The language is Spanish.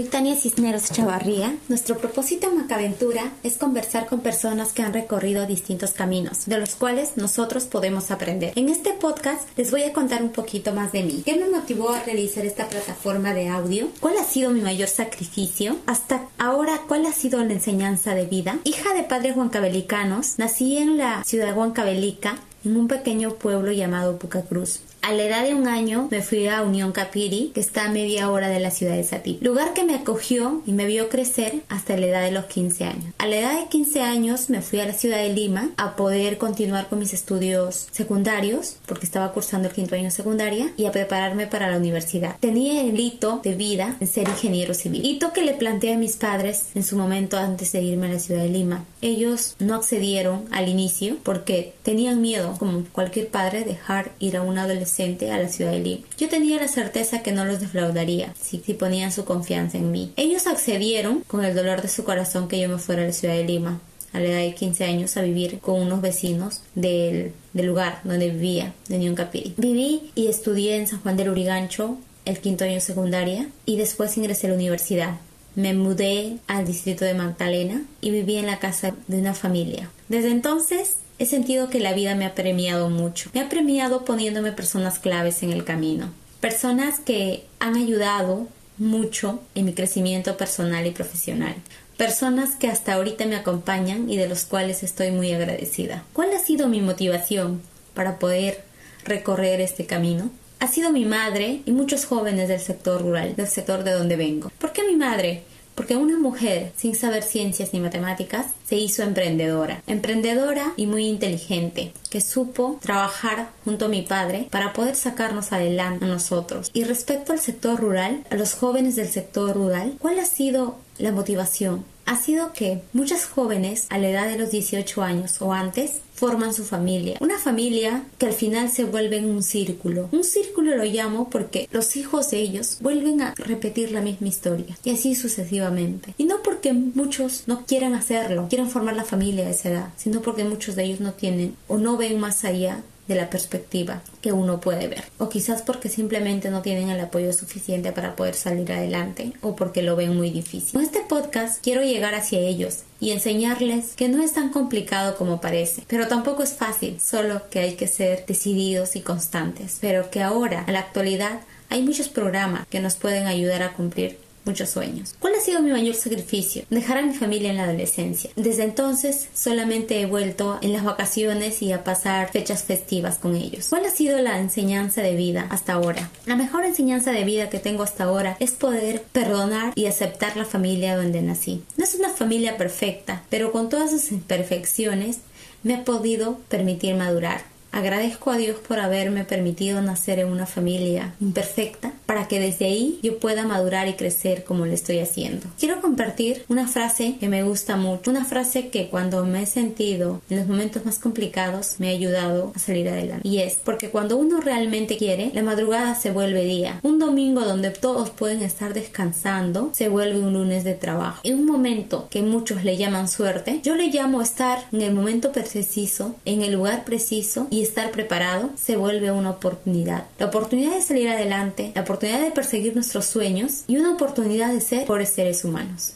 Soy Tania Cisneros Chavarría. Nuestro propósito en Macaventura es conversar con personas que han recorrido distintos caminos, de los cuales nosotros podemos aprender. En este podcast les voy a contar un poquito más de mí. ¿Qué me motivó a realizar esta plataforma de audio? ¿Cuál ha sido mi mayor sacrificio? Hasta ahora, ¿cuál ha sido la enseñanza de vida? Hija de padres huancabelicanos, nací en la ciudad de Huancavelica, en un pequeño pueblo llamado Pucacruz. A la edad de un año me fui a Unión Capiri, que está a media hora de la ciudad de Satí, lugar que me acogió y me vio crecer hasta la edad de los 15 años. A la edad de 15 años me fui a la ciudad de Lima a poder continuar con mis estudios secundarios, porque estaba cursando el quinto año secundaria, y a prepararme para la universidad. Tenía el hito de vida en ser ingeniero civil, hito que le planteé a mis padres en su momento antes de irme a la ciudad de Lima. Ellos no accedieron al inicio porque tenían miedo, como cualquier padre, dejar ir a un adolescente a la ciudad de Lima. Yo tenía la certeza que no los defraudaría si, ponían su confianza en mí. Ellos accedieron con el dolor de su corazón que yo me fuera a la ciudad de Lima a la edad de 15 años a vivir con unos vecinos del, lugar donde vivía, de Unión Capiri. Viví y estudié en San Juan del Urigancho el quinto año secundaria y después ingresé a la universidad. Me mudé al distrito de Magdalena y viví en la casa de una familia. Desde entonces he sentido que la vida me ha premiado mucho. Me ha premiado poniéndome personas claves en el camino. Personas que han ayudado mucho en mi crecimiento personal y profesional. Personas que hasta ahorita me acompañan y de los cuales estoy muy agradecida. ¿Cuál ha sido mi motivación para poder recorrer este camino? Ha sido mi madre y muchos jóvenes del sector rural, del sector de donde vengo. ¿Por qué mi madre? Porque una mujer sin saber ciencias ni matemáticas se hizo emprendedora. Emprendedora y muy inteligente, que supo trabajar junto a mi padre para poder sacarnos adelante a nosotros. Y respecto al sector rural, a los jóvenes del sector rural, ¿cuál ha sido la motivación? Ha sido que muchas jóvenes a la edad de los 18 años o antes forman su familia. Una familia que al final se vuelve en un círculo. Un círculo lo llamo porque los hijos de ellos vuelven a repetir la misma historia y así sucesivamente. Y no porque muchos no quieran hacerlo, quieran formar la familia a esa edad, sino porque muchos de ellos no tienen o no ven más allá de la perspectiva que uno puede ver. O quizás porque simplemente no tienen el apoyo suficiente para poder salir adelante o porque lo ven muy difícil. Con este podcast quiero llegar hacia ellos y enseñarles que no es tan complicado como parece, pero tampoco es fácil, solo que hay que ser decididos y constantes, pero que ahora, en la actualidad, hay muchos programas que nos pueden ayudar a cumplir muchos sueños. ¿Cuál ha sido mi mayor sacrificio? Dejar a mi familia en la adolescencia. Desde entonces solamente he vuelto en las vacaciones y a pasar fechas festivas con ellos. ¿Cuál ha sido la enseñanza de vida hasta ahora? La mejor enseñanza de vida que tengo hasta ahora es poder perdonar y aceptar la familia donde nací. No es una familia perfecta, pero con todas sus imperfecciones me ha podido permitir madurar. Agradezco a Dios por haberme permitido nacer en una familia imperfecta para que desde ahí yo pueda madurar y crecer como lo estoy haciendo. Quiero compartir una frase que me gusta mucho, una frase que cuando me he sentido en los momentos más complicados me ha ayudado a salir adelante. Y es porque cuando uno realmente quiere, la madrugada se vuelve día. Un domingo donde todos pueden estar descansando se vuelve un lunes de trabajo. En un momento que muchos le llaman suerte, yo le llamo estar en el momento preciso, en el lugar preciso y estar preparado se vuelve una oportunidad. La oportunidad de salir adelante, la oportunidad de perseguir nuestros sueños y una oportunidad de ser por seres humanos.